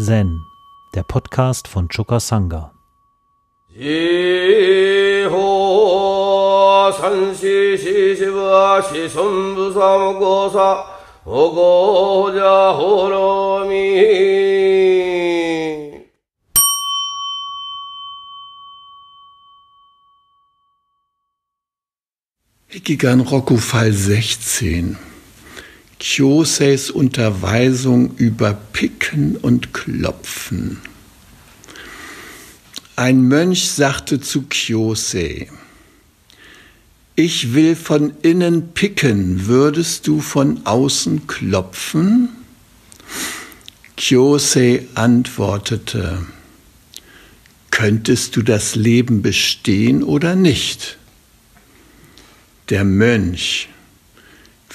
Zen, der Podcast von Choka Sangha. Hikigan Roku Fall 16 Kyoseis Unterweisung über Picken und Klopfen. Ein Mönch sagte zu Kyosei, ich will von innen picken, würdest du von außen klopfen? Kyosei antwortete, könntest du das Leben bestehen oder nicht? Der Mönch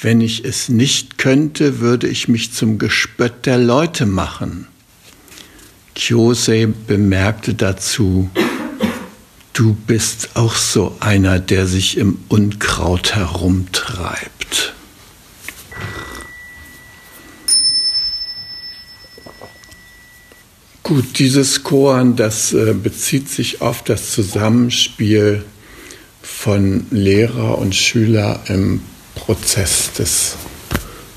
wenn ich es nicht könnte, würde ich mich zum Gespött der Leute machen. Kyosei bemerkte dazu, du bist auch so einer, der sich im Unkraut herumtreibt. Gut, dieses Koan, das äh, bezieht sich auf das Zusammenspiel von Lehrer und Schüler im Prozess des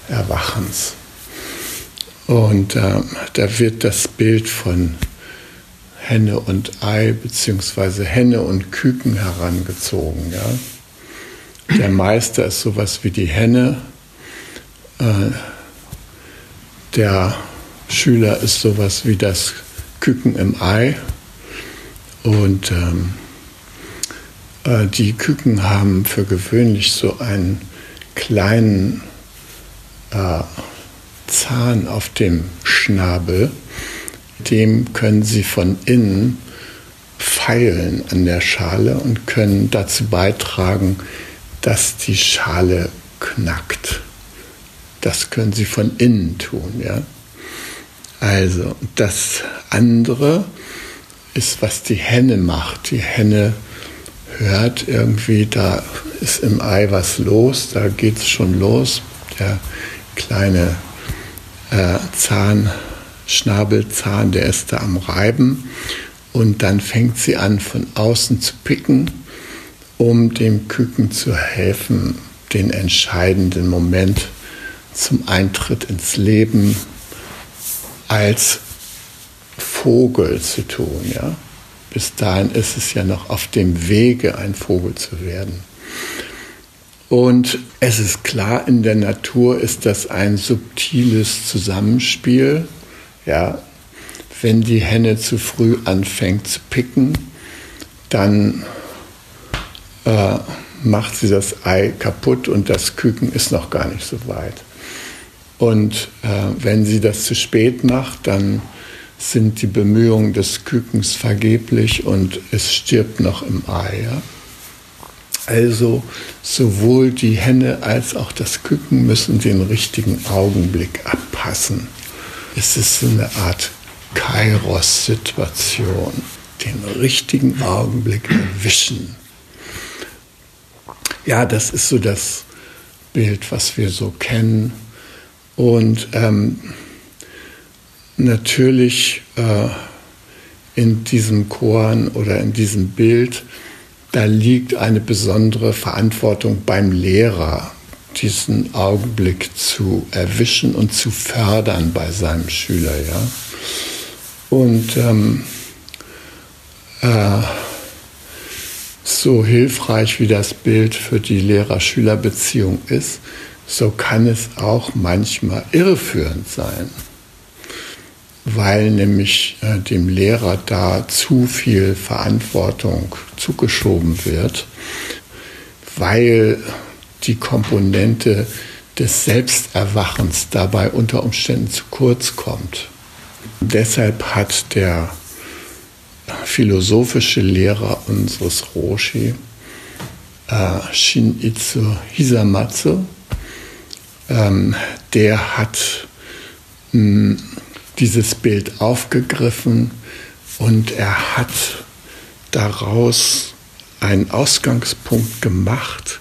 Erwachens. Und äh, da wird das Bild von Henne und Ei beziehungsweise Henne und Küken herangezogen. Ja? Der Meister ist sowas wie die Henne, äh, der Schüler ist sowas wie das Küken im Ei und ähm, äh, die Küken haben für gewöhnlich so einen kleinen äh, Zahn auf dem Schnabel, dem können Sie von innen feilen an der Schale und können dazu beitragen, dass die Schale knackt. Das können Sie von innen tun, ja. Also, das andere ist, was die Henne macht. Die Henne hört irgendwie, da ist im Ei was los, da geht es schon los. Der kleine äh, Zahn, Schnabelzahn, der ist da am Reiben. Und dann fängt sie an, von außen zu picken, um dem Küken zu helfen, den entscheidenden Moment zum Eintritt ins Leben als Vogel zu tun. Ja? Bis dahin ist es ja noch auf dem Wege, ein Vogel zu werden. Und es ist klar, in der Natur ist das ein subtiles Zusammenspiel. Ja, wenn die Henne zu früh anfängt zu picken, dann äh, macht sie das Ei kaputt und das Küken ist noch gar nicht so weit. Und äh, wenn sie das zu spät macht, dann sind die Bemühungen des Kükens vergeblich und es stirbt noch im Ei. Ja? Also sowohl die Henne als auch das Küken müssen den richtigen Augenblick abpassen. Es ist eine Art Kairos-Situation, den richtigen Augenblick erwischen. Ja, das ist so das Bild, was wir so kennen. Und ähm, natürlich äh, in diesem Koran oder in diesem Bild da liegt eine besondere Verantwortung beim Lehrer, diesen Augenblick zu erwischen und zu fördern bei seinem Schüler. Ja? Und ähm, äh, so hilfreich wie das Bild für die Lehrer-Schüler-Beziehung ist, so kann es auch manchmal irreführend sein weil nämlich äh, dem Lehrer da zu viel Verantwortung zugeschoben wird, weil die Komponente des Selbsterwachens dabei unter Umständen zu kurz kommt. Deshalb hat der philosophische Lehrer unseres Roshi, äh, Shinichi Hisamatsu, ähm, der hat mh, dieses Bild aufgegriffen und er hat daraus einen Ausgangspunkt gemacht,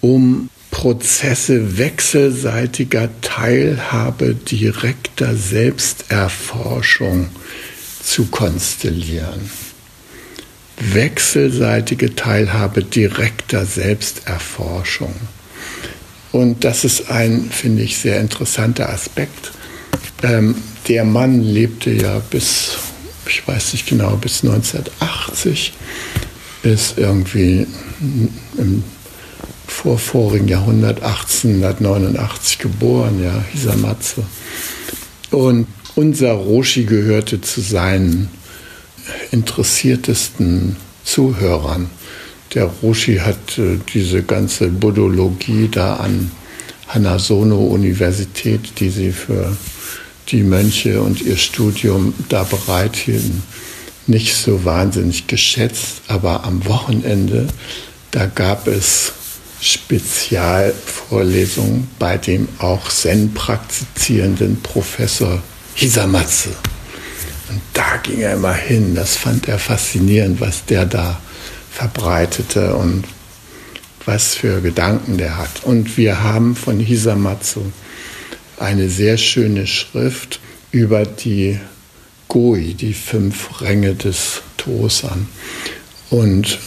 um Prozesse wechselseitiger Teilhabe, direkter Selbsterforschung zu konstellieren. Wechselseitige Teilhabe direkter Selbsterforschung. Und das ist ein, finde ich, sehr interessanter Aspekt. Ähm, der Mann lebte ja bis, ich weiß nicht genau, bis 1980, ist irgendwie im vorvorigen Jahrhundert 1889 geboren, ja, Hisamatsu. Und unser Roshi gehörte zu seinen interessiertesten Zuhörern. Der Roshi hat äh, diese ganze Buddhologie da an Hanasono-Universität, die sie für die Mönche und ihr Studium da bereithielten, nicht so wahnsinnig geschätzt. Aber am Wochenende, da gab es Spezialvorlesungen bei dem auch Zen praktizierenden Professor Hisamatsu. Und da ging er immer hin. Das fand er faszinierend, was der da verbreitete und was für Gedanken der hat. Und wir haben von Hisamatsu eine sehr schöne Schrift über die Goi, die fünf Ränge des Tosan. Und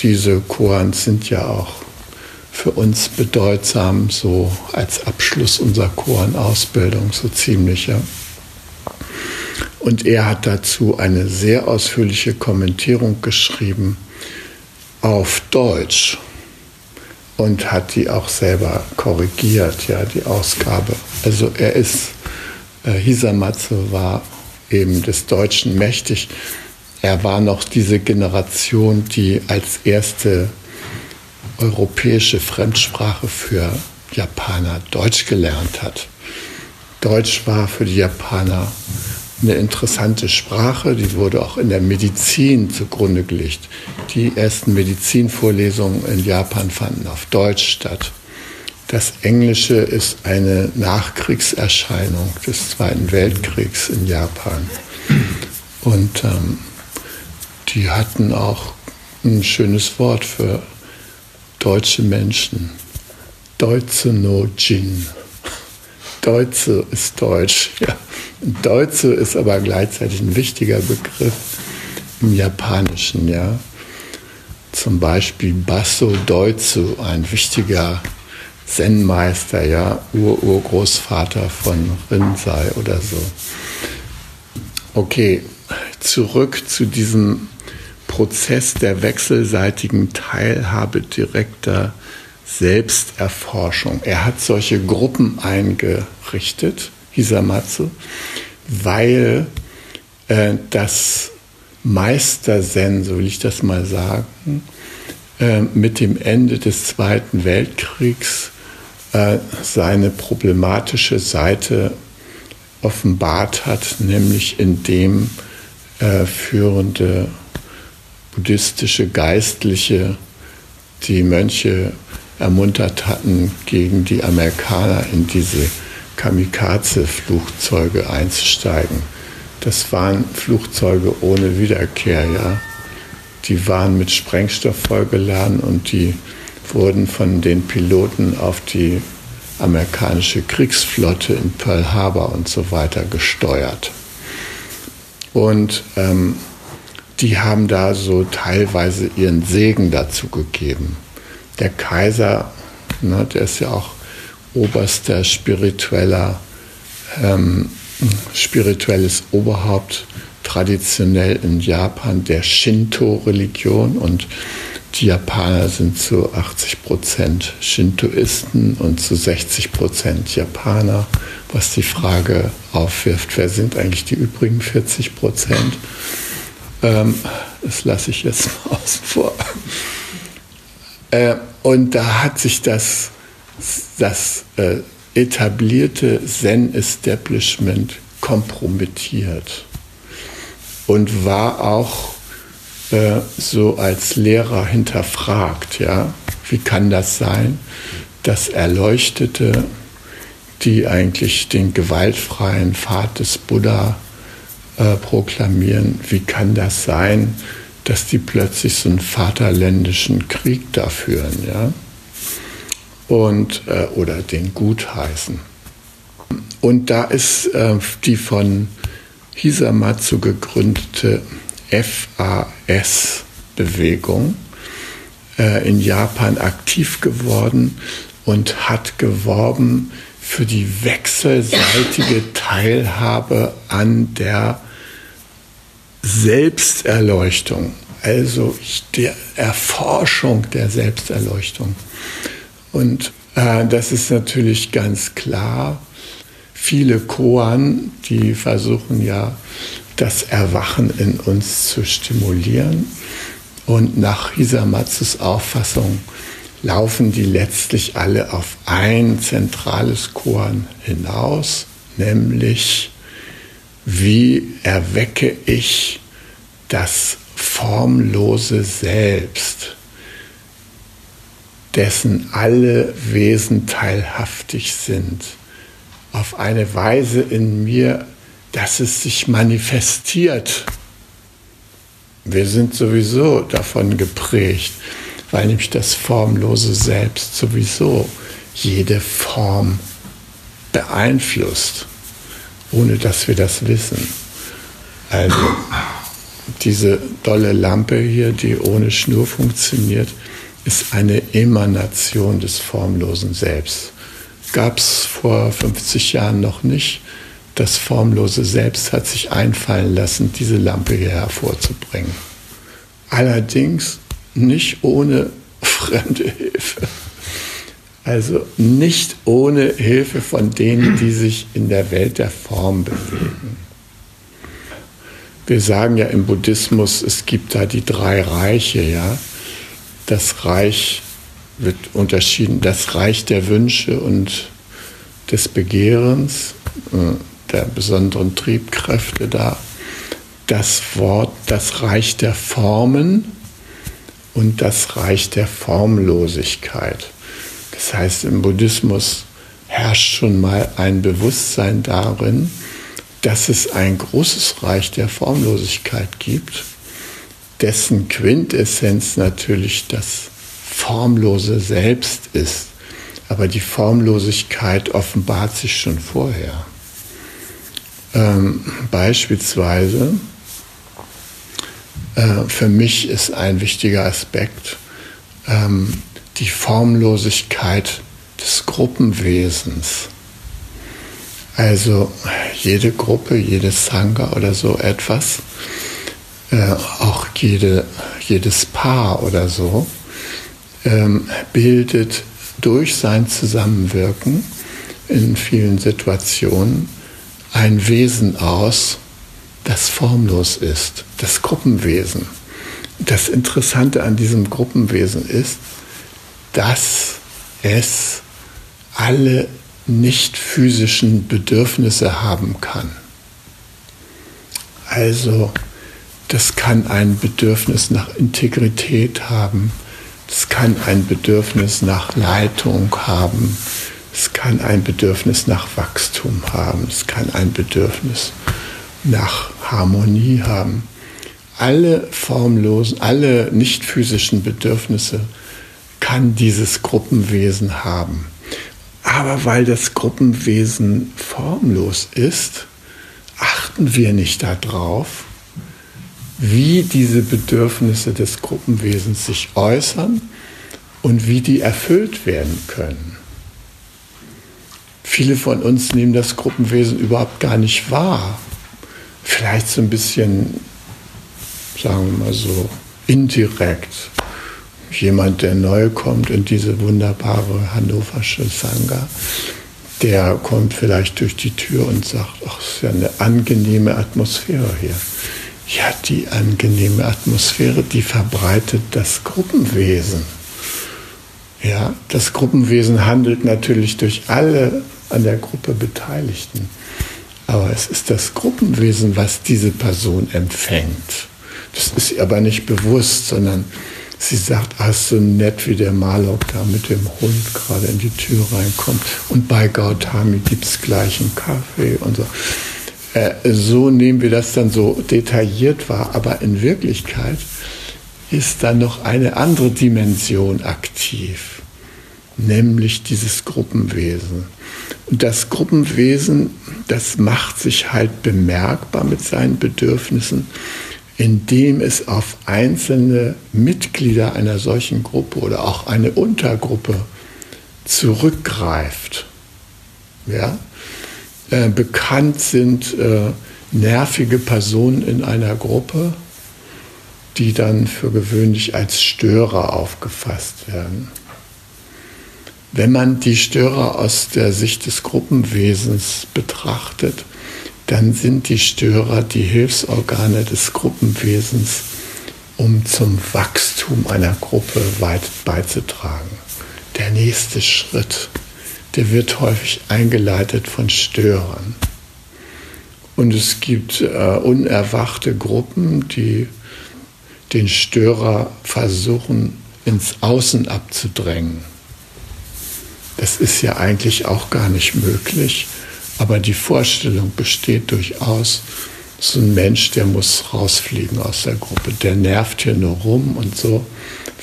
diese Koans sind ja auch für uns bedeutsam, so als Abschluss unserer Koan-Ausbildung, so ziemlich. Ja. Und er hat dazu eine sehr ausführliche Kommentierung geschrieben auf Deutsch und hat die auch selber korrigiert, ja, die Ausgabe. Also er ist, äh, Hisamatsu war eben des Deutschen mächtig. Er war noch diese Generation, die als erste europäische Fremdsprache für Japaner Deutsch gelernt hat. Deutsch war für die Japaner eine interessante Sprache, die wurde auch in der Medizin zugrunde gelegt. Die ersten Medizinvorlesungen in Japan fanden auf Deutsch statt. Das Englische ist eine Nachkriegserscheinung des Zweiten Weltkriegs in Japan. Und ähm, die hatten auch ein schönes Wort für deutsche Menschen. Deutsche no Jin. Deutsche ist Deutsch. Ja. Deutsche ist aber gleichzeitig ein wichtiger Begriff im Japanischen. Ja. Zum Beispiel Basso Deutsche, ein wichtiger Zen-Meister, ja, Ur-Urgroßvater von Rinzai oder so. Okay, zurück zu diesem Prozess der wechselseitigen Teilhabe direkter Selbsterforschung. Er hat solche Gruppen eingerichtet, Hisamatsu, weil äh, das Meister-Zen, so will ich das mal sagen, äh, mit dem Ende des Zweiten Weltkriegs äh, seine problematische Seite offenbart hat, nämlich indem äh, führende buddhistische Geistliche die Mönche ermuntert hatten, gegen die Amerikaner in diese Kamikaze-Flugzeuge einzusteigen. Das waren Flugzeuge ohne Wiederkehr, ja. Die waren mit Sprengstoff vollgeladen und die wurden von den Piloten auf die amerikanische Kriegsflotte in Pearl Harbor und so weiter gesteuert. Und ähm, die haben da so teilweise ihren Segen dazu gegeben. Der Kaiser, ne, der ist ja auch oberster spiritueller, ähm, spirituelles Oberhaupt traditionell in Japan der Shinto-Religion und die Japaner sind zu 80 Prozent Shintoisten und zu 60 Prozent Japaner, was die Frage aufwirft, wer sind eigentlich die übrigen 40 Prozent? Ähm, das lasse ich jetzt mal außen vor. Äh, und da hat sich das, das äh, etablierte Zen-Establishment kompromittiert und war auch äh, so als Lehrer hinterfragt. Ja? Wie kann das sein, dass Erleuchtete, die eigentlich den gewaltfreien Pfad des Buddha äh, proklamieren, wie kann das sein, dass die plötzlich so einen vaterländischen Krieg da führen, ja? und, äh, oder den gutheißen. Und da ist äh, die von Hisamatsu gegründete FAS-Bewegung äh, in Japan aktiv geworden und hat geworben für die wechselseitige Teilhabe an der Selbsterleuchtung, also der Erforschung der Selbsterleuchtung. Und äh, das ist natürlich ganz klar. Viele Koan, die versuchen ja, das Erwachen in uns zu stimulieren. Und nach Hisamatsus Auffassung laufen die letztlich alle auf ein zentrales Koan hinaus, nämlich wie erwecke ich das formlose Selbst, dessen alle Wesen teilhaftig sind, auf eine Weise in mir, dass es sich manifestiert. Wir sind sowieso davon geprägt, weil nämlich das formlose Selbst sowieso jede Form beeinflusst ohne dass wir das wissen. Also diese dolle Lampe hier, die ohne Schnur funktioniert, ist eine Emanation des formlosen Selbst. Gab es vor 50 Jahren noch nicht. Das formlose Selbst hat sich einfallen lassen, diese Lampe hier hervorzubringen. Allerdings nicht ohne fremde Hilfe. Also nicht ohne Hilfe von denen, die sich in der Welt der Form bewegen. Wir sagen ja im Buddhismus, es gibt da die drei Reiche, ja. Das Reich wird unterschieden, das Reich der Wünsche und des Begehrens, äh, der besonderen Triebkräfte da. Das Wort, das Reich der Formen und das Reich der Formlosigkeit. Das heißt, im Buddhismus herrscht schon mal ein Bewusstsein darin, dass es ein großes Reich der Formlosigkeit gibt, dessen Quintessenz natürlich das formlose Selbst ist. Aber die Formlosigkeit offenbart sich schon vorher. Ähm, beispielsweise, äh, für mich ist ein wichtiger Aspekt, ähm, die Formlosigkeit des Gruppenwesens. Also jede Gruppe, jedes Sangha oder so etwas, äh, auch jede, jedes Paar oder so, ähm, bildet durch sein Zusammenwirken in vielen Situationen ein Wesen aus, das formlos ist, das Gruppenwesen. Das Interessante an diesem Gruppenwesen ist, dass es alle nicht physischen Bedürfnisse haben kann. Also das kann ein Bedürfnis nach Integrität haben, es kann ein Bedürfnis nach Leitung haben, es kann ein Bedürfnis nach Wachstum haben, es kann ein Bedürfnis nach Harmonie haben. Alle formlosen, alle nicht physischen Bedürfnisse kann dieses Gruppenwesen haben. Aber weil das Gruppenwesen formlos ist, achten wir nicht darauf, wie diese Bedürfnisse des Gruppenwesens sich äußern und wie die erfüllt werden können. Viele von uns nehmen das Gruppenwesen überhaupt gar nicht wahr. Vielleicht so ein bisschen, sagen wir mal so, indirekt jemand, der neu kommt in diese wunderbare hannoversche Sangha, der kommt vielleicht durch die Tür und sagt, ach, es ist ja eine angenehme Atmosphäre hier. Ja, die angenehme Atmosphäre, die verbreitet das Gruppenwesen. Ja, das Gruppenwesen handelt natürlich durch alle an der Gruppe Beteiligten. Aber es ist das Gruppenwesen, was diese Person empfängt. Das ist ihr aber nicht bewusst, sondern Sie sagt, ach, so nett, wie der Malok da mit dem Hund gerade in die Tür reinkommt. Und bei Gautami gibt es gleich einen Kaffee und so. Äh, so nehmen wir das dann so detailliert wahr. Aber in Wirklichkeit ist da noch eine andere Dimension aktiv. nämlich dieses Gruppenwesen. Das Gruppenwesen, das macht sich halt bemerkbar mit seinen Bedürfnissen, indem es auf einzelne Mitglieder einer solchen Gruppe oder auch eine Untergruppe zurückgreift. Ja? Äh, bekannt sind äh, nervige Personen in einer Gruppe, die dann für gewöhnlich als Störer aufgefasst werden. Wenn man die Störer aus der Sicht des Gruppenwesens betrachtet, dann sind die Störer die Hilfsorgane des Gruppenwesens, um zum Wachstum einer Gruppe weit beizutragen. Der nächste Schritt, der wird häufig eingeleitet von Störern. Und es gibt äh, unerwachte Gruppen, die den Störer versuchen ins Außen abzudrängen. Das ist ja eigentlich auch gar nicht möglich, aber die Vorstellung besteht durchaus, so ein Mensch, der muss rausfliegen aus der Gruppe, der nervt hier nur rum und so.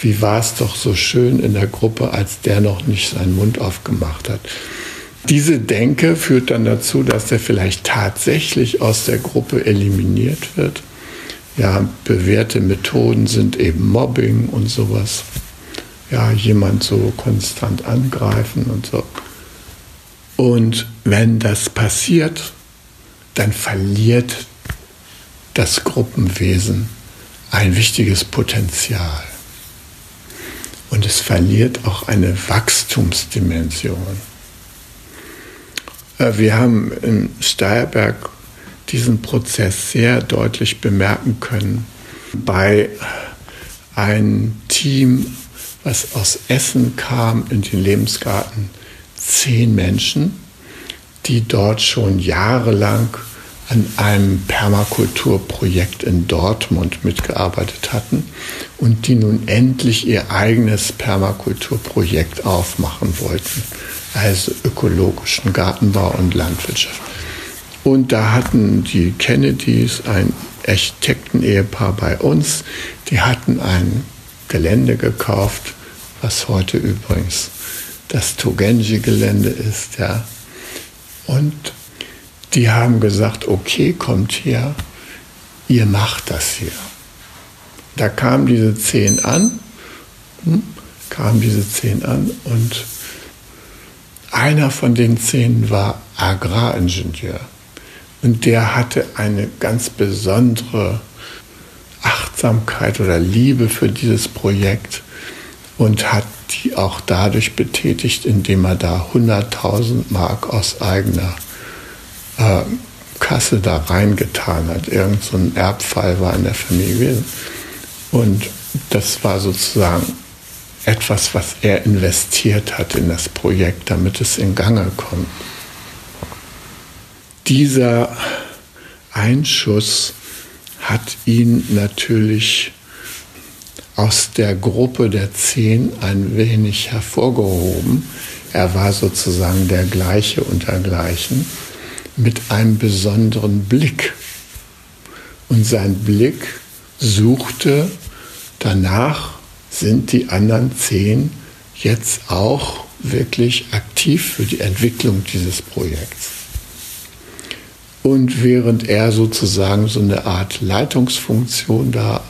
Wie war es doch so schön in der Gruppe, als der noch nicht seinen Mund aufgemacht hat. Diese Denke führt dann dazu, dass er vielleicht tatsächlich aus der Gruppe eliminiert wird. Ja, bewährte Methoden sind eben Mobbing und sowas. Ja, jemand so konstant angreifen und so. Und wenn das passiert, dann verliert das Gruppenwesen ein wichtiges Potenzial. Und es verliert auch eine Wachstumsdimension. Äh, wir haben in Steierberg diesen Prozess sehr deutlich bemerken können bei einem Team, was aus Essen kam in den Lebensgarten, zehn Menschen, die dort schon jahrelang an einem Permakulturprojekt in Dortmund mitgearbeitet hatten und die nun endlich ihr eigenes Permakulturprojekt aufmachen wollten also ökologischen Gartenbau und Landwirtschaft. Und da hatten die Kennedys ein Architekten-Ehepaar bei uns, die hatten ein Gelände gekauft, was heute übrigens das Togenji-Gelände ist, ja. Und die haben gesagt, okay, kommt her, ihr macht das hier. Da kamen diese zehn an, hm, kamen diese zehn an und einer von den zehn war Agraringenieur. Und der hatte eine ganz besondere Achtsamkeit oder Liebe für dieses Projekt und hat die auch dadurch betätigt, indem er da 100.000 Mark aus eigener äh, Kasse da reingetan hat. Irgend so ein Erbfall war in der Familie. Und das war sozusagen etwas, was er investiert hat in das Projekt, damit es in Gange kommt. Dieser Einschuss hat ihn natürlich aus der Gruppe der Zehn ein wenig hervorgehoben. Er war sozusagen der gleiche untergleichen mit einem besonderen Blick. Und sein Blick suchte danach, sind die anderen zehn jetzt auch wirklich aktiv für die Entwicklung dieses Projekts. Und während er sozusagen so eine Art Leitungsfunktion da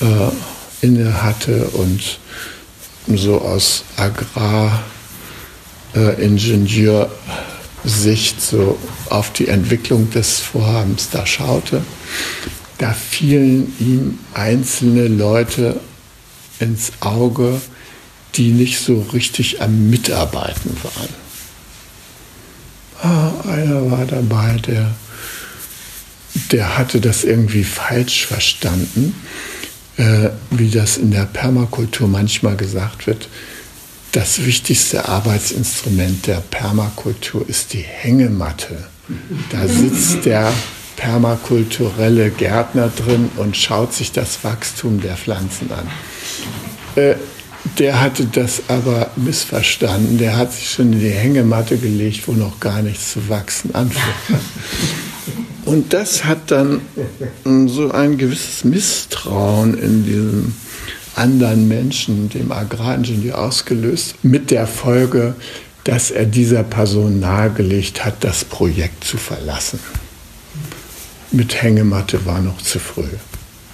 äh, inne hatte und so aus Agraringenieursicht äh, so auf die Entwicklung des Vorhabens da schaute, da fielen ihm einzelne Leute ins Auge, die nicht so richtig am Mitarbeiten waren. Ah, einer war dabei, der, der hatte das irgendwie falsch verstanden, äh, wie das in der Permakultur manchmal gesagt wird. Das wichtigste Arbeitsinstrument der Permakultur ist die Hängematte. Da sitzt der permakulturelle Gärtner drin und schaut sich das Wachstum der Pflanzen an. Äh, der hatte das aber missverstanden. Der hat sich schon in die Hängematte gelegt, wo noch gar nichts zu wachsen anfängt. Und das hat dann so ein gewisses Misstrauen in diesem anderen Menschen, dem Agraringenieur, ausgelöst, mit der Folge, dass er dieser Person nahegelegt hat, das Projekt zu verlassen. Mit Hängematte war noch zu früh.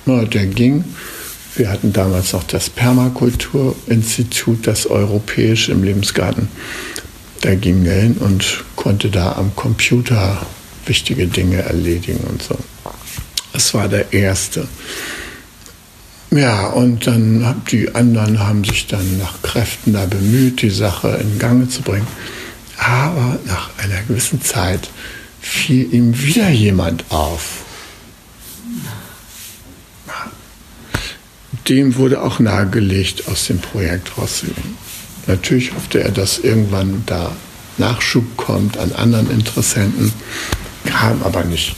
Na, der ging. Wir hatten damals noch das Permakulturinstitut, das europäische im Lebensgarten. Da ging er hin und konnte da am Computer wichtige Dinge erledigen und so. Das war der erste. Ja, und dann die anderen haben sich dann nach Kräften da bemüht, die Sache in Gang zu bringen. Aber nach einer gewissen Zeit fiel ihm wieder jemand auf. Dem wurde auch nahegelegt, aus dem Projekt rauszugehen. Natürlich hoffte er, dass irgendwann da Nachschub kommt an anderen Interessenten, kam aber nicht.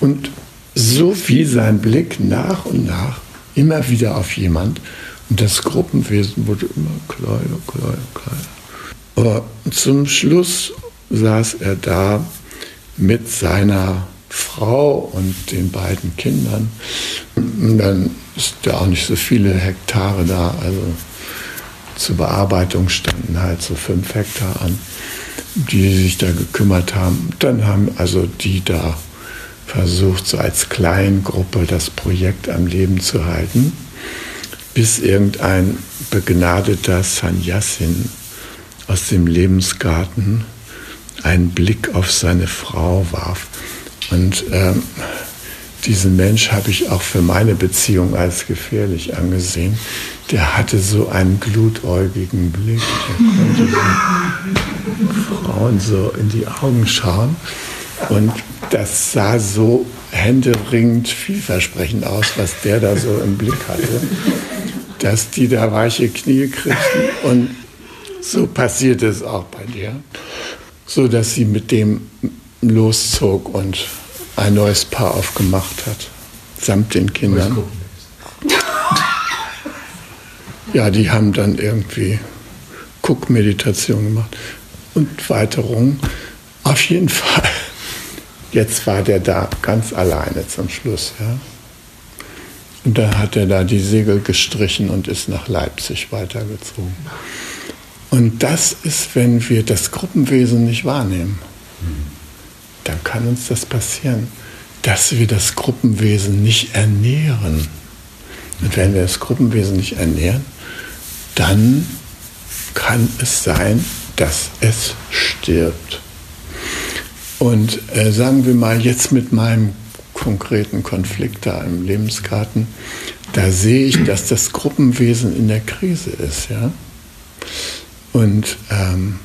Und so fiel sein Blick nach und nach immer wieder auf jemand und das Gruppenwesen wurde immer kleiner, kleiner, kleiner. Aber zum Schluss saß er da mit seiner Frau und den beiden Kindern. Dann ist ja auch nicht so viele Hektare da, also zur Bearbeitung standen halt so fünf Hektar an, die sich da gekümmert haben. Dann haben also die da versucht, so als Kleingruppe das Projekt am Leben zu halten, bis irgendein begnadeter Sannyasin aus dem Lebensgarten einen Blick auf seine Frau warf. Und ähm, diesen Mensch habe ich auch für meine Beziehung als gefährlich angesehen. Der hatte so einen glutäugigen Blick. Der konnte Frauen so in die Augen schauen. Und das sah so händeringend vielversprechend aus, was der da so im Blick hatte, dass die da weiche Knie kriegten. Und so passierte es auch bei dir. So dass sie mit dem loszog und ein neues Paar aufgemacht hat, samt den Kindern. Ja, die haben dann irgendwie Guckmeditation gemacht und Weiterung. Auf jeden Fall Jetzt war der da ganz alleine zum Schluss. Ja? Und dann hat er da die Segel gestrichen und ist nach Leipzig weitergezogen. Und das ist, wenn wir das Gruppenwesen nicht wahrnehmen, dann kann uns das passieren, dass wir das Gruppenwesen nicht ernähren. Und wenn wir das Gruppenwesen nicht ernähren, dann kann es sein, dass es stirbt. Und äh, sagen wir mal jetzt mit meinem konkreten Konflikt da im Lebensgarten, da sehe ich, dass das Gruppenwesen in der Krise ist. Ja? Und ähm,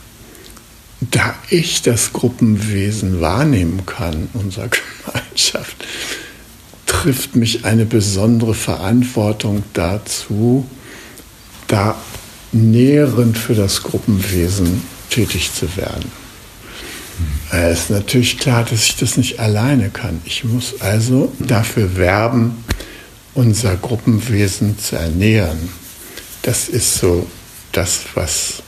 da ich das Gruppenwesen wahrnehmen kann, unserer Gemeinschaft, trifft mich eine besondere Verantwortung dazu, da nährend für das Gruppenwesen tätig zu werden. Es ist natürlich klar, dass ich das nicht alleine kann. Ich muss also dafür werben, unser Gruppenwesen zu ernähren. Das ist so das, was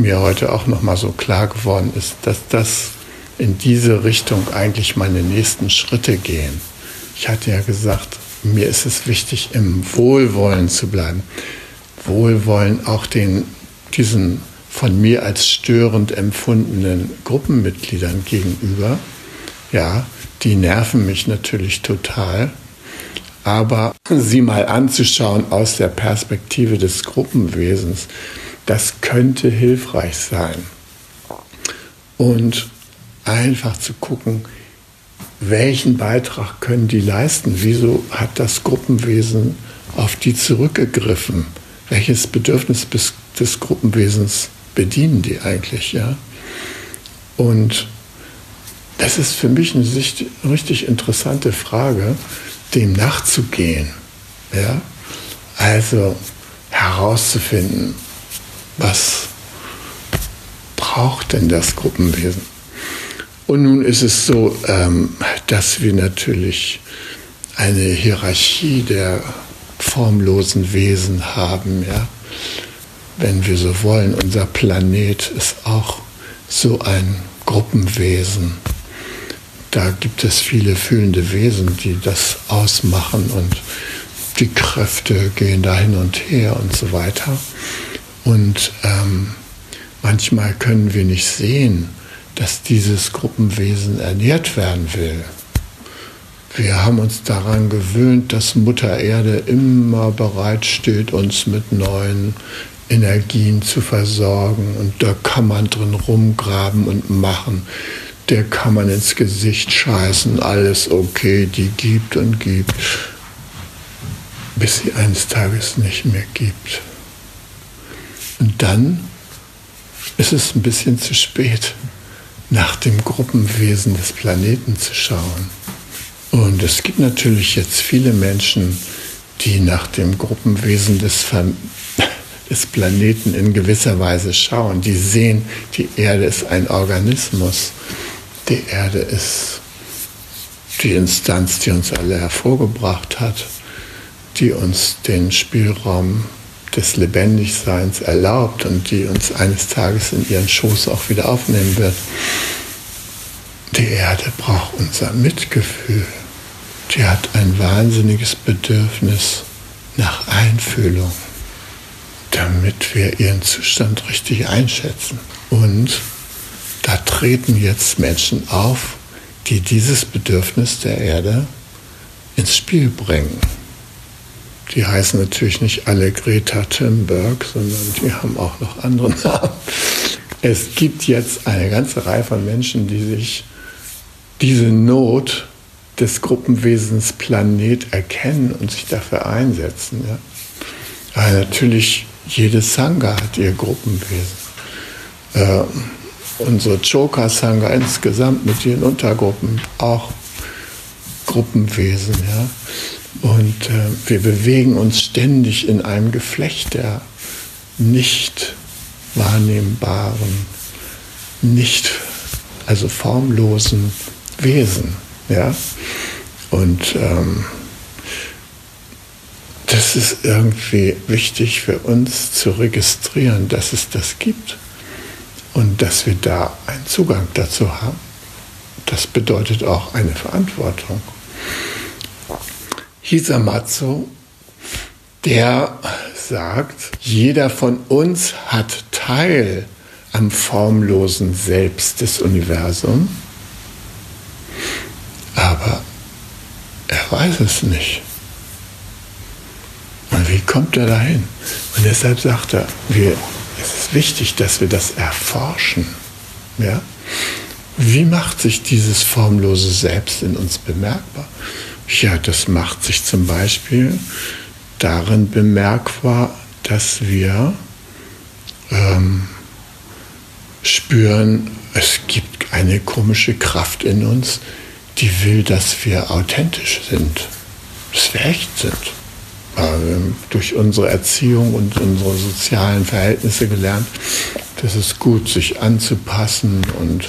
mir heute auch noch mal so klar geworden ist, dass das in diese Richtung eigentlich meine nächsten Schritte gehen. Ich hatte ja gesagt, mir ist es wichtig, im Wohlwollen zu bleiben. Wohlwollen auch den, diesen von mir als störend empfundenen Gruppenmitgliedern gegenüber, ja, die nerven mich natürlich total. Aber sie mal anzuschauen aus der Perspektive des Gruppenwesens, das könnte hilfreich sein. Und einfach zu gucken, welchen Beitrag können die leisten? Wieso hat das Gruppenwesen auf die zurückgegriffen? Welches Bedürfnis des Gruppenwesens bedienen die eigentlich, ja? Und das ist für mich eine richtig interessante Frage, dem nachzugehen, ja? Also herauszufinden, was braucht denn das Gruppenwesen? Und nun ist es so, ähm, dass wir natürlich eine Hierarchie der formlosen Wesen haben, ja wenn wir so wollen. Unser Planet ist auch so ein Gruppenwesen. Da gibt es viele fühlende Wesen, die das ausmachen und die Kräfte gehen da hin und her und so weiter. Und ähm, manchmal können wir nicht sehen, dass dieses Gruppenwesen ernährt werden will. Wir haben uns daran gewöhnt, dass Mutter Erde immer bereit steht, uns mit neuen Energien zu versorgen. Und da kann man drin rumgraben und machen. Der kann man ins Gesicht scheißen, alles okay, die gibt und gibt, bis sie eines Tages nicht mehr gibt. Und dann ist es ein bisschen zu spät, nach dem Gruppenwesen des Planeten zu schauen. Und es gibt natürlich jetzt viele Menschen, die nach dem Gruppenwesen des, des Planeten in gewisser Weise schauen. Die sehen, die Erde ist ein Organismus. Die Erde ist die Instanz, die uns alle hervorgebracht hat, die uns den Spielraum des Lebendigseins erlaubt und die uns eines Tages in ihren Schoß auch wieder aufnehmen wird. Die Erde braucht unser Mitgefühl. Die hat ein wahnsinniges Bedürfnis nach Einfühlung, damit wir ihren Zustand richtig einschätzen. Und da treten jetzt Menschen auf, die dieses Bedürfnis der Erde ins Spiel bringen. Die heißen natürlich nicht alle Greta Thunberg, sondern die haben auch noch andere Namen. Es gibt jetzt eine ganze Reihe von Menschen, die sich diese Not des Gruppenwesens Planet erkennen und sich dafür einsetzen. Ja. Aber natürlich, jede Sangha hat ihr Gruppenwesen. Äh, unsere Choka-Sangha insgesamt mit ihren Untergruppen auch Gruppenwesen. Ja. Und äh, wir bewegen uns ständig in einem Geflecht der nicht wahrnehmbaren, nicht, also formlosen Wesen. Ja? Und ähm, das ist irgendwie wichtig für uns zu registrieren, dass es das gibt und dass wir da einen Zugang dazu haben. Das bedeutet auch eine Verantwortung. Hisamatsu, der sagt, jeder von uns hat Teil am formlosen Selbst des Universums aber er weiß es nicht. Und wie kommt er dahin? Und deshalb sagt er, wir, es ist wichtig, dass wir das erforschen. Ja? Wie macht sich dieses formlose Selbst in uns bemerkbar? Ja, das macht sich zum Beispiel darin bemerkbar, dass wir ähm, spüren, es gibt eine komische Kraft in uns, die will, dass wir authentisch sind, dass wir echt sind. Durch unsere Erziehung und unsere sozialen Verhältnisse gelernt, dass es gut, sich anzupassen und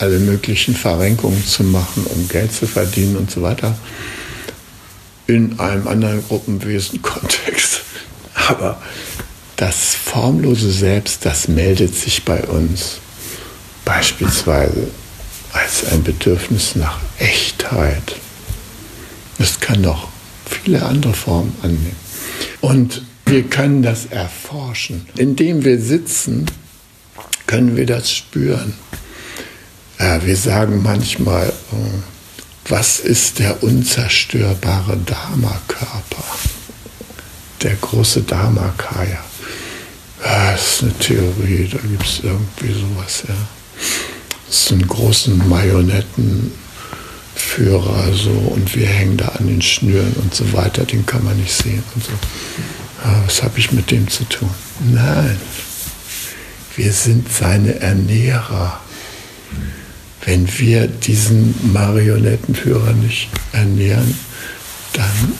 alle möglichen Verrenkungen zu machen, um Geld zu verdienen und so weiter. In einem anderen Gruppenwesen-Kontext. Aber das formlose Selbst, das meldet sich bei uns. Beispielsweise als ein Bedürfnis nach Echtheit. Es kann noch viele andere Formen annehmen. Und wir können das erforschen. Indem wir sitzen, können wir das spüren. Äh, wir sagen manchmal, äh, was ist der unzerstörbare Dharma-Körper? Der große Dharmakaya. Das ist eine Theorie, da gibt es irgendwie sowas. Ja so einen großen Marionettenführer so und wir hängen da an den Schnüren und so weiter, den kann man nicht sehen und so. Ja, was habe ich mit dem zu tun? Nein, wir sind seine Ernährer. Wenn wir diesen Marionettenführer nicht ernähren, dann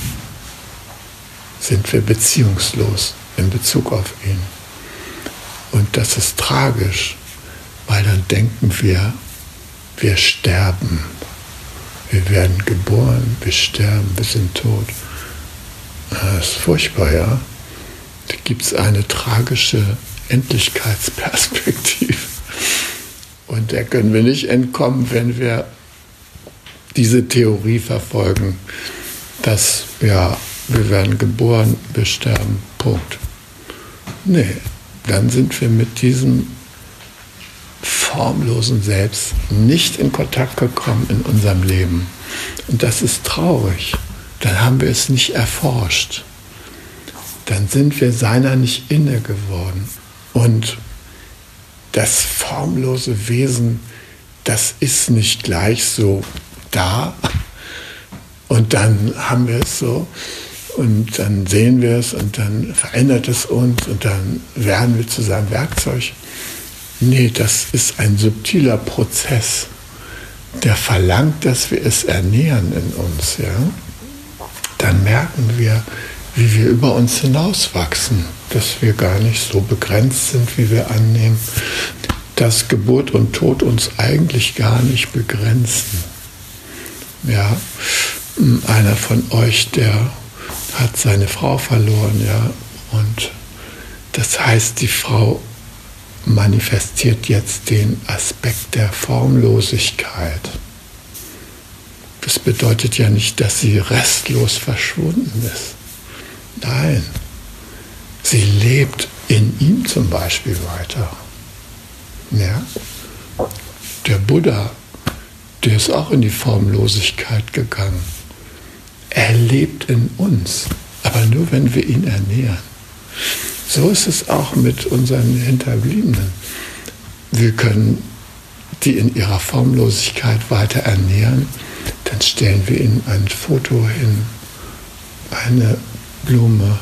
sind wir beziehungslos in Bezug auf ihn. Und das ist tragisch weil dann denken wir, wir sterben. Wir werden geboren, wir sterben, wir sind tot. Das ist furchtbar, ja. Da gibt es eine tragische Endlichkeitsperspektive. Und der können wir nicht entkommen, wenn wir diese Theorie verfolgen, dass ja, wir werden geboren, wir sterben, Punkt. Nee, dann sind wir mit diesem formlosen Selbst nicht in Kontakt gekommen in unserem Leben. Und das ist traurig. Dann haben wir es nicht erforscht. Dann sind wir seiner nicht inne geworden. Und das formlose Wesen, das ist nicht gleich so da. Und dann haben wir es so und dann sehen wir es und dann verändert es uns und dann werden wir zu seinem Werkzeug. Nee, das ist ein subtiler Prozess, der verlangt, dass wir es ernähren in uns. Ja? Dann merken wir, wie wir über uns hinauswachsen, dass wir gar nicht so begrenzt sind, wie wir annehmen, dass Geburt und Tod uns eigentlich gar nicht begrenzen. Ja, einer von euch, der hat seine Frau verloren, ja, und das heißt, die Frau manifestiert jetzt den Aspekt der Formlosigkeit. Das bedeutet ja nicht, dass sie restlos verschwunden ist. Nein, sie lebt in ihm zum Beispiel weiter. Ja? Der Buddha, der ist auch in die Formlosigkeit gegangen. Er lebt in uns, aber nur wenn wir ihn ernähren. So ist es auch mit unseren Hinterbliebenen. Wir können die in ihrer Formlosigkeit weiter ernähren, dann stellen wir ihnen ein Foto hin, eine Blume,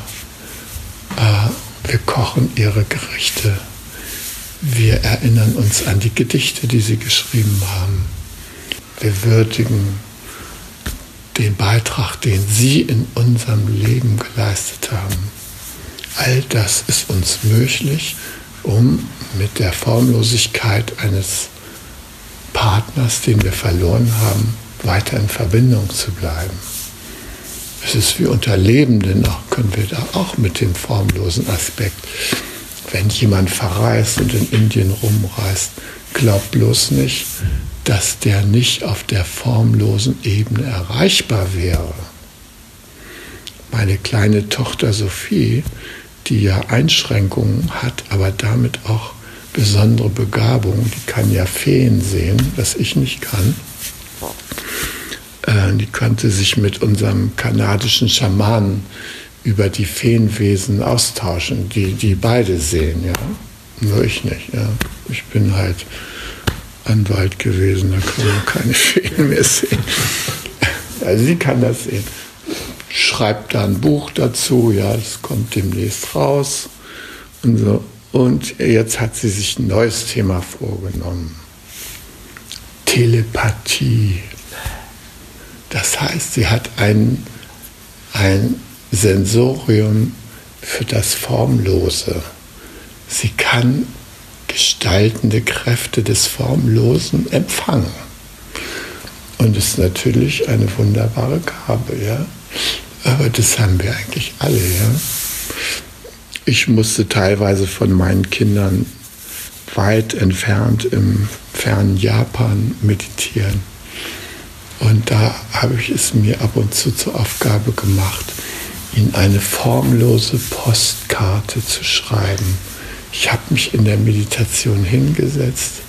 äh, wir kochen ihre Gerichte, wir erinnern uns an die Gedichte, die sie geschrieben haben, wir würdigen den Beitrag, den sie in unserem Leben geleistet haben. All das ist uns möglich, um mit der Formlosigkeit eines Partners, den wir verloren haben, weiter in Verbindung zu bleiben. Es ist wie unter Lebenden, auch können wir da auch mit dem formlosen Aspekt. Wenn jemand verreist und in Indien rumreist, glaubt bloß nicht, dass der nicht auf der formlosen Ebene erreichbar wäre. Meine kleine Tochter Sophie die ja Einschränkungen hat, aber damit auch besondere Begabung. Die kann ja Feen sehen, was ich nicht kann. Äh, die könnte sich mit unserem kanadischen Schamanen über die Feenwesen austauschen, die, die beide sehen, ja. Nur ich nicht, ja. Ich bin halt Anwalt gewesen, da kann man keine Feen mehr sehen. Also sie kann das sehen schreibt da ein Buch dazu, ja, es kommt demnächst raus und so. Und jetzt hat sie sich ein neues Thema vorgenommen. Telepathie. Das heißt, sie hat ein, ein Sensorium für das Formlose. Sie kann gestaltende Kräfte des Formlosen empfangen. Und ist natürlich eine wunderbare Gabe, ja. Aber das haben wir eigentlich alle, ja. Ich musste teilweise von meinen Kindern weit entfernt im fernen Japan meditieren. Und da habe ich es mir ab und zu zur Aufgabe gemacht, ihnen eine formlose Postkarte zu schreiben. Ich habe mich in der Meditation hingesetzt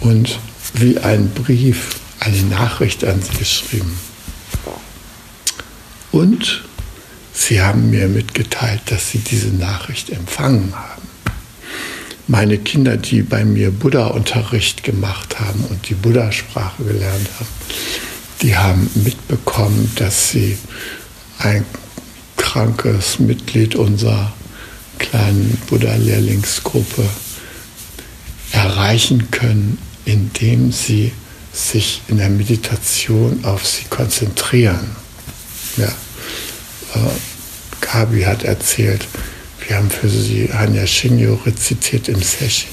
und wie ein Brief eine Nachricht an sie geschrieben. Und sie haben mir mitgeteilt, dass sie diese Nachricht empfangen haben. Meine Kinder, die bei mir Buddha-Unterricht gemacht haben und die Buddha-Sprache gelernt haben, die haben mitbekommen, dass sie ein krankes Mitglied unserer kleinen Buddha-Lehrlingsgruppe erreichen können, indem sie sich in der Meditation auf sie konzentrieren. Ja. Äh, Gabi hat erzählt, wir haben für sie Hanya Shinyo rezitiert im Session,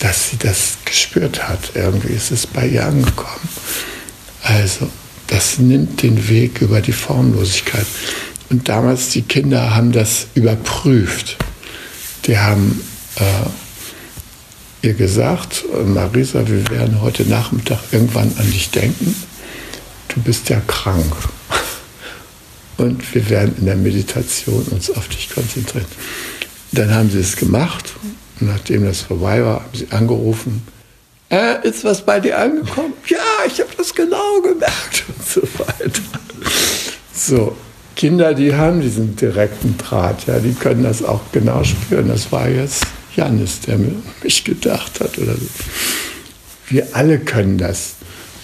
dass sie das gespürt hat. Irgendwie ist es bei ihr angekommen. Also, das nimmt den Weg über die Formlosigkeit. Und damals, die Kinder haben das überprüft. Die haben äh, ihr gesagt, Marisa, wir werden heute Nachmittag irgendwann an dich denken. Du bist ja krank. und wir werden in der Meditation uns auf dich konzentrieren. Dann haben sie es gemacht. Nachdem das vorbei war, haben sie angerufen. Äh, ist was bei dir angekommen? Ja, ich habe das genau gemerkt und so weiter. So, Kinder, die haben diesen direkten Draht, ja, die können das auch genau spüren. Das war jetzt Janis, der mich gedacht hat oder so. Wir alle können das.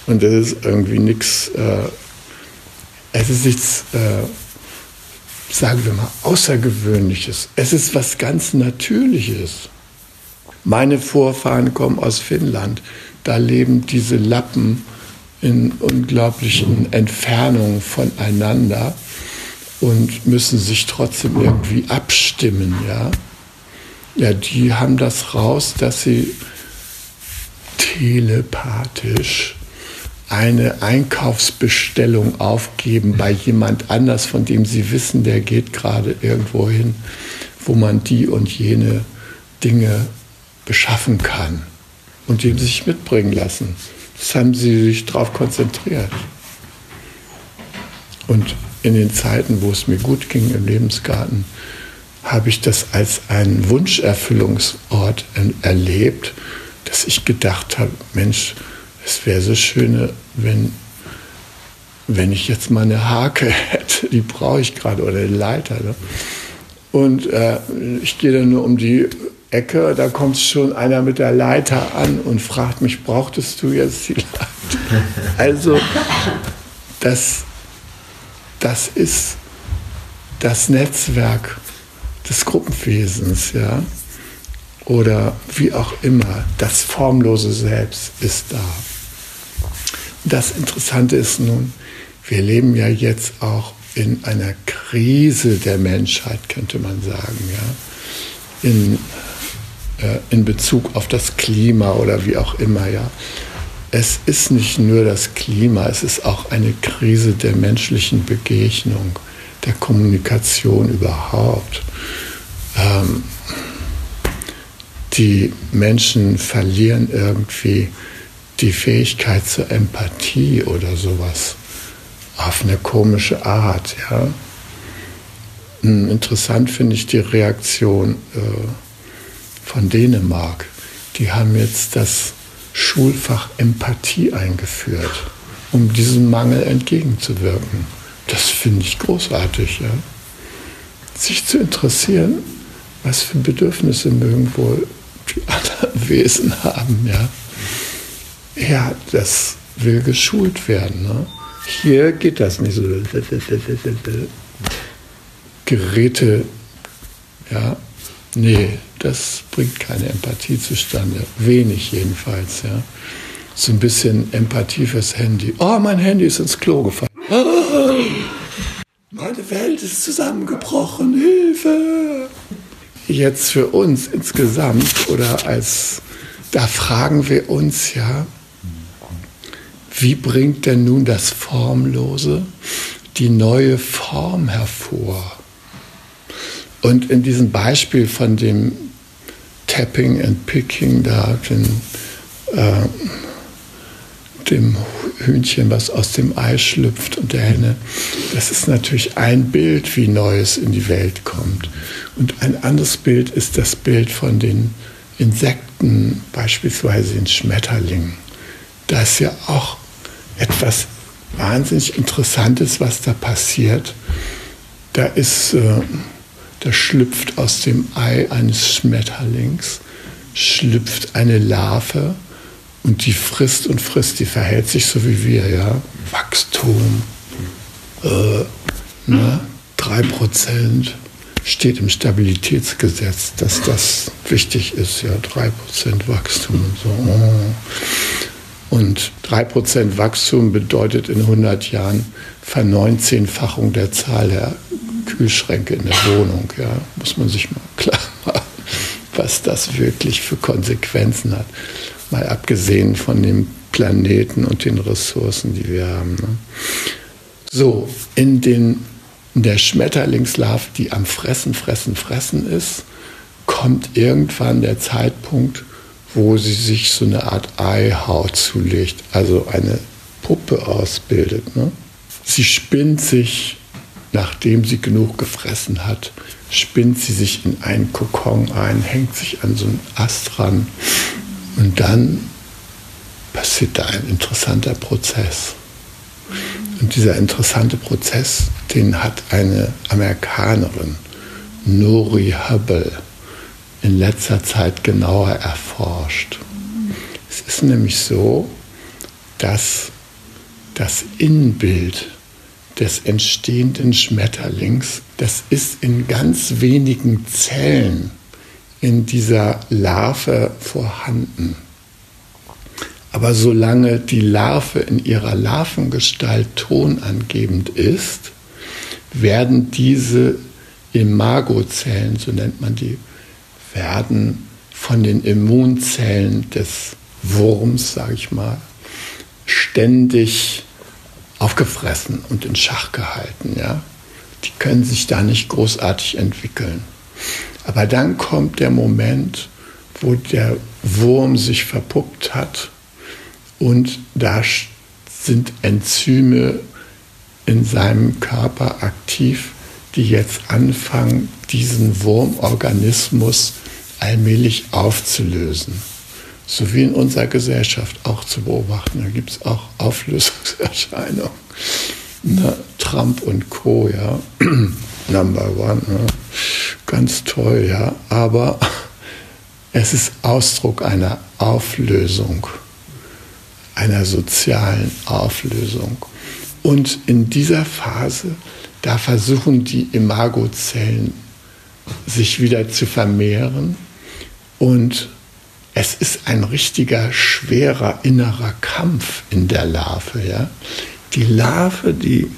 Und das ist irgendwie nichts, äh, es ist nichts, äh, sagen wir mal, Außergewöhnliches. Es ist was ganz Natürliches. Meine Vorfahren kommen aus Finnland. Da leben diese Lappen in unglaublichen Entfernungen voneinander und müssen sich trotzdem irgendwie abstimmen, ja. Ja, die haben das raus, dass sie telepathisch eine Einkaufsbestellung aufgeben bei jemand anders, von dem sie wissen, der geht gerade irgendwo hin, wo man die und jene Dinge beschaffen kann und die sich mitbringen lassen. Das haben sie sich darauf konzentriert. Und in den Zeiten, wo es mir gut ging im Lebensgarten, habe ich das als einen Wunscherfüllungsort erlebt, dass ich gedacht habe, Mensch, es wäre so schön, wenn, wenn ich jetzt mal eine Hake hätte, die brauche ich gerade, oder eine Leiter. Ne? Und äh, ich gehe dann nur um die Ecke, da kommt schon einer mit der Leiter an und fragt mich, brauchtest du jetzt die Leiter? Also, das, das ist das Netzwerk des Gruppenwesens, ja. Oder wie auch immer, das formlose Selbst ist da. Das Interessante ist nun, wir leben ja jetzt auch in einer Krise der Menschheit, könnte man sagen, ja. In, in Bezug auf das Klima oder wie auch immer, ja. Es ist nicht nur das Klima, es ist auch eine Krise der menschlichen Begegnung, der Kommunikation überhaupt. Ähm, die Menschen verlieren irgendwie die Fähigkeit zur Empathie oder sowas auf eine komische Art. Ja. Hm, interessant finde ich die Reaktion äh, von Dänemark. Die haben jetzt das Schulfach Empathie eingeführt, um diesem Mangel entgegenzuwirken. Das finde ich großartig. Ja. Sich zu interessieren, was für Bedürfnisse mögen wohl die anderen Wesen haben. Ja ja, das will geschult werden. Ne? Hier geht das nicht so. Geräte, ja, nee, das bringt keine Empathie zustande. Wenig jedenfalls, ja. So ein bisschen Empathie fürs Handy. Oh, mein Handy ist ins Klo gefallen. Oh, meine Welt ist zusammengebrochen. Hilfe! Jetzt für uns insgesamt oder als, da fragen wir uns ja, wie bringt denn nun das Formlose die neue Form hervor? Und in diesem Beispiel von dem Tapping and Picking, da den, äh, dem Hühnchen, was aus dem Ei schlüpft und der Henne, das ist natürlich ein Bild, wie Neues in die Welt kommt. Und ein anderes Bild ist das Bild von den Insekten, beispielsweise den Schmetterlingen. Da ist ja auch etwas wahnsinnig Interessantes, was da passiert. Da ist, äh, da schlüpft aus dem Ei eines Schmetterlings, schlüpft eine Larve und die frisst und frisst, die verhält sich so wie wir, ja. Wachstum, äh, ne? 3% steht im Stabilitätsgesetz, dass das wichtig ist, ja, 3% Wachstum und so. Oh. Und 3% Wachstum bedeutet in 100 Jahren Verneunzehnfachung der Zahl der Kühlschränke in der Wohnung. Ja, muss man sich mal klar machen, was das wirklich für Konsequenzen hat. Mal abgesehen von dem Planeten und den Ressourcen, die wir haben. Ne? So, in, den, in der Schmetterlingslarve, die am Fressen, Fressen, Fressen ist, kommt irgendwann der Zeitpunkt, wo sie sich so eine Art Eihaut zulegt, also eine Puppe ausbildet. Ne? Sie spinnt sich nachdem sie genug gefressen hat, spinnt sie sich in einen Kokon ein, hängt sich an so einen Ast ran und dann passiert da ein interessanter Prozess. Und dieser interessante Prozess, den hat eine Amerikanerin, Nori Hubble, in letzter Zeit genauer erforscht. Es ist nämlich so, dass das Innenbild des entstehenden Schmetterlings, das ist in ganz wenigen Zellen in dieser Larve vorhanden. Aber solange die Larve in ihrer Larvengestalt tonangebend ist, werden diese Imagozellen, so nennt man die, werden von den Immunzellen des Wurms, sage ich mal, ständig aufgefressen und in Schach gehalten. Ja? Die können sich da nicht großartig entwickeln. Aber dann kommt der Moment, wo der Wurm sich verpuppt hat und da sind Enzyme in seinem Körper aktiv, die jetzt anfangen, diesen Wurmorganismus allmählich aufzulösen so wie in unserer Gesellschaft auch zu beobachten. Da gibt es auch Auflösungserscheinungen. Na, Trump und Co., ja, Number One, ne? ganz toll, ja, aber es ist Ausdruck einer Auflösung, einer sozialen Auflösung. Und in dieser Phase, da versuchen die Imagozellen sich wieder zu vermehren und es ist ein richtiger, schwerer innerer Kampf in der Larve. Ja? Die Larve, die,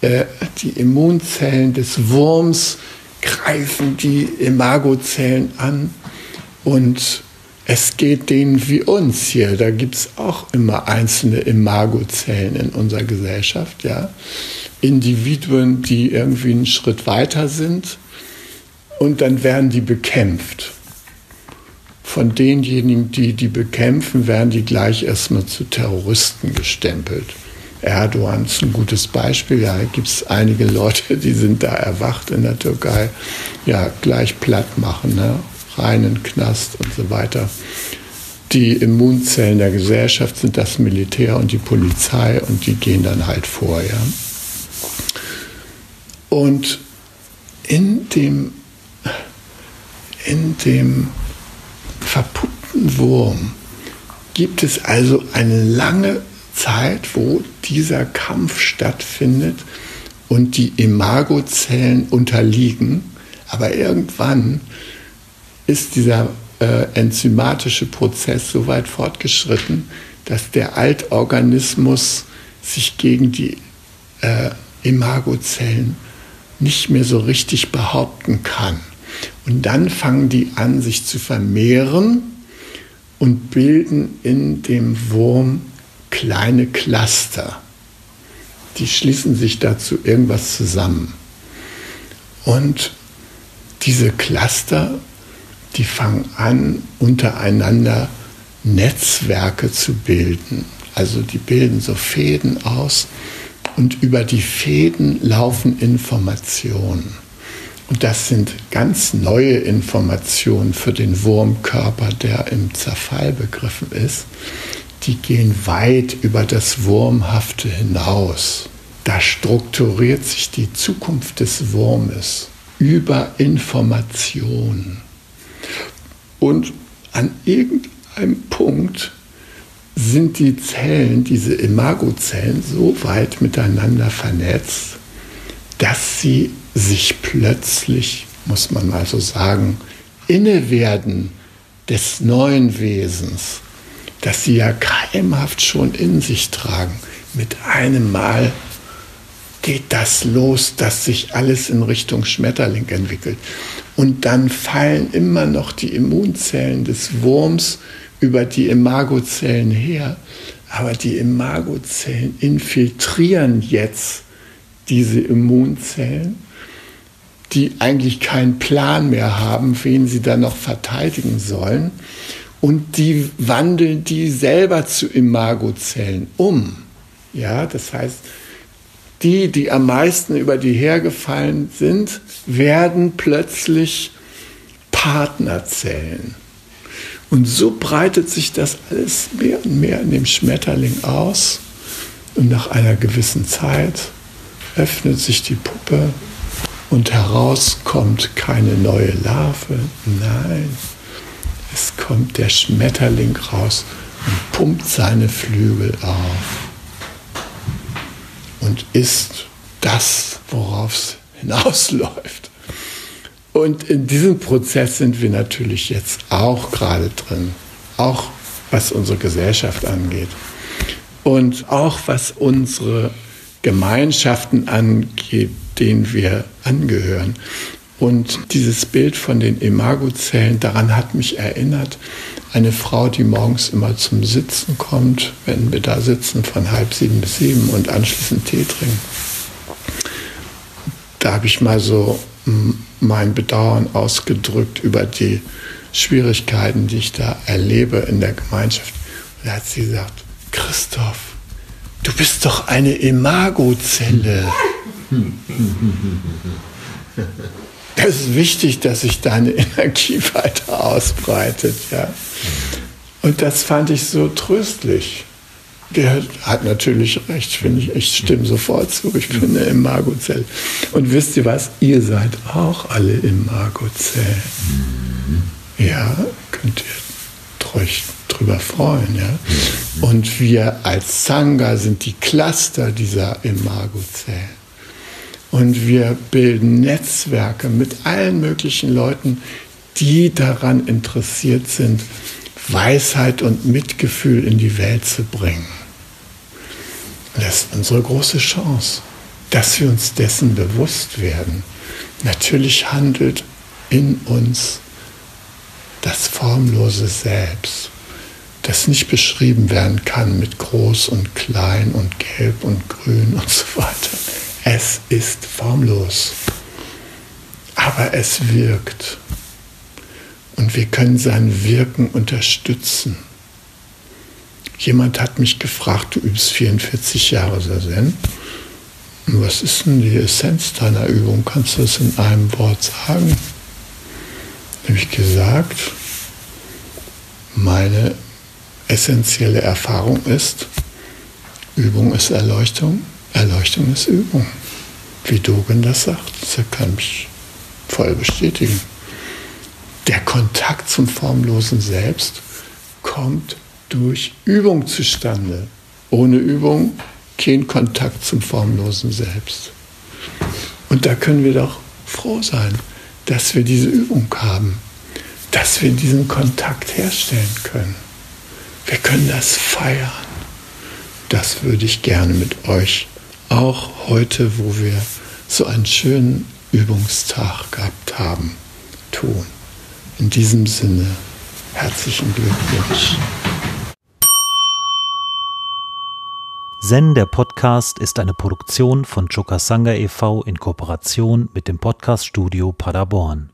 äh, die Immunzellen des Wurms greifen die Imagozellen an und es geht denen wie uns hier. Da gibt es auch immer einzelne Imagozellen in unserer Gesellschaft. Ja? Individuen, die irgendwie einen Schritt weiter sind und dann werden die bekämpft von denjenigen, die die bekämpfen, werden die gleich erstmal zu Terroristen gestempelt. Erdogan ist ein gutes Beispiel. Ja, gibt es einige Leute, die sind da erwacht in der Türkei. Ja, gleich platt machen, ne? reinen Knast und so weiter. Die Immunzellen der Gesellschaft sind das Militär und die Polizei und die gehen dann halt vor. Ja? Und in dem, in dem verpuppten Wurm gibt es also eine lange Zeit, wo dieser Kampf stattfindet und die Imagozellen unterliegen. Aber irgendwann ist dieser äh, enzymatische Prozess so weit fortgeschritten, dass der Altorganismus sich gegen die äh, Imagozellen nicht mehr so richtig behaupten kann. Und dann fangen die an, sich zu vermehren und bilden in dem Wurm kleine Cluster. Die schließen sich dazu irgendwas zusammen. Und diese Cluster, die fangen an, untereinander Netzwerke zu bilden. Also die bilden so Fäden aus und über die Fäden laufen Informationen. Und das sind ganz neue Informationen für den Wurmkörper, der im Zerfall begriffen ist. Die gehen weit über das Wurmhafte hinaus. Da strukturiert sich die Zukunft des Wurmes über Informationen. Und an irgendeinem Punkt sind die Zellen, diese Imagozellen, so weit miteinander vernetzt, dass sie sich plötzlich, muss man mal so sagen, innewerden des neuen Wesens, das sie ja keimhaft schon in sich tragen. Mit einem Mal geht das los, dass sich alles in Richtung Schmetterling entwickelt. Und dann fallen immer noch die Immunzellen des Wurms über die Imagozellen her. Aber die Imagozellen infiltrieren jetzt diese Immunzellen die eigentlich keinen Plan mehr haben, wen sie dann noch verteidigen sollen. Und die wandeln die selber zu Imagozellen um. Ja, das heißt, die, die am meisten über die hergefallen sind, werden plötzlich Partnerzellen. Und so breitet sich das alles mehr und mehr in dem Schmetterling aus. Und nach einer gewissen Zeit öffnet sich die Puppe und heraus kommt keine neue Larve. Nein, es kommt der Schmetterling raus und pumpt seine Flügel auf und ist das, worauf es hinausläuft. Und in diesem Prozess sind wir natürlich jetzt auch gerade drin, auch was unsere Gesellschaft angeht und auch was unsere Gemeinschaften angeht, denen wir angehören. Und dieses Bild von den Imagozellen, daran hat mich erinnert, eine Frau, die morgens immer zum Sitzen kommt, wenn wir da sitzen von halb sieben bis sieben und anschließend Tee trinken. Da habe ich mal so mein Bedauern ausgedrückt über die Schwierigkeiten, die ich da erlebe in der Gemeinschaft. Und da hat sie gesagt, Christoph, du bist doch eine Imagozelle. Es ist wichtig, dass sich deine Energie weiter ausbreitet. Ja. Und das fand ich so tröstlich. Der hat natürlich recht, finde ich. Ich stimme sofort zu. Ich bin eine Imago-Zelle. Und wisst ihr was? Ihr seid auch alle Imago-Zellen. Mhm. Ja, könnt ihr euch drüber freuen. Ja? Und wir als Sangha sind die Cluster dieser Imago-Zellen. Und wir bilden Netzwerke mit allen möglichen Leuten, die daran interessiert sind, Weisheit und Mitgefühl in die Welt zu bringen. das ist unsere große Chance, dass wir uns dessen bewusst werden. Natürlich handelt in uns das formlose Selbst, das nicht beschrieben werden kann mit groß und klein und gelb und grün und so weiter. Es ist formlos, aber es wirkt. Und wir können sein Wirken unterstützen. Jemand hat mich gefragt, du übst 44 Jahre Sazen. Was ist denn die Essenz deiner Übung? Kannst du das in einem Wort sagen? Habe ich gesagt, meine essentielle Erfahrung ist, Übung ist Erleuchtung, Erleuchtung ist Übung. Wie Dogen das sagt, das kann mich voll bestätigen. Der Kontakt zum formlosen Selbst kommt durch Übung zustande. Ohne Übung kein Kontakt zum formlosen Selbst. Und da können wir doch froh sein, dass wir diese Übung haben, dass wir diesen Kontakt herstellen können. Wir können das feiern. Das würde ich gerne mit euch auch heute, wo wir so einen schönen Übungstag gehabt haben, tun. In diesem Sinne, herzlichen Glückwunsch. Zen, der Podcast, ist eine Produktion von Chokasanga e.V. in Kooperation mit dem Podcaststudio Paderborn.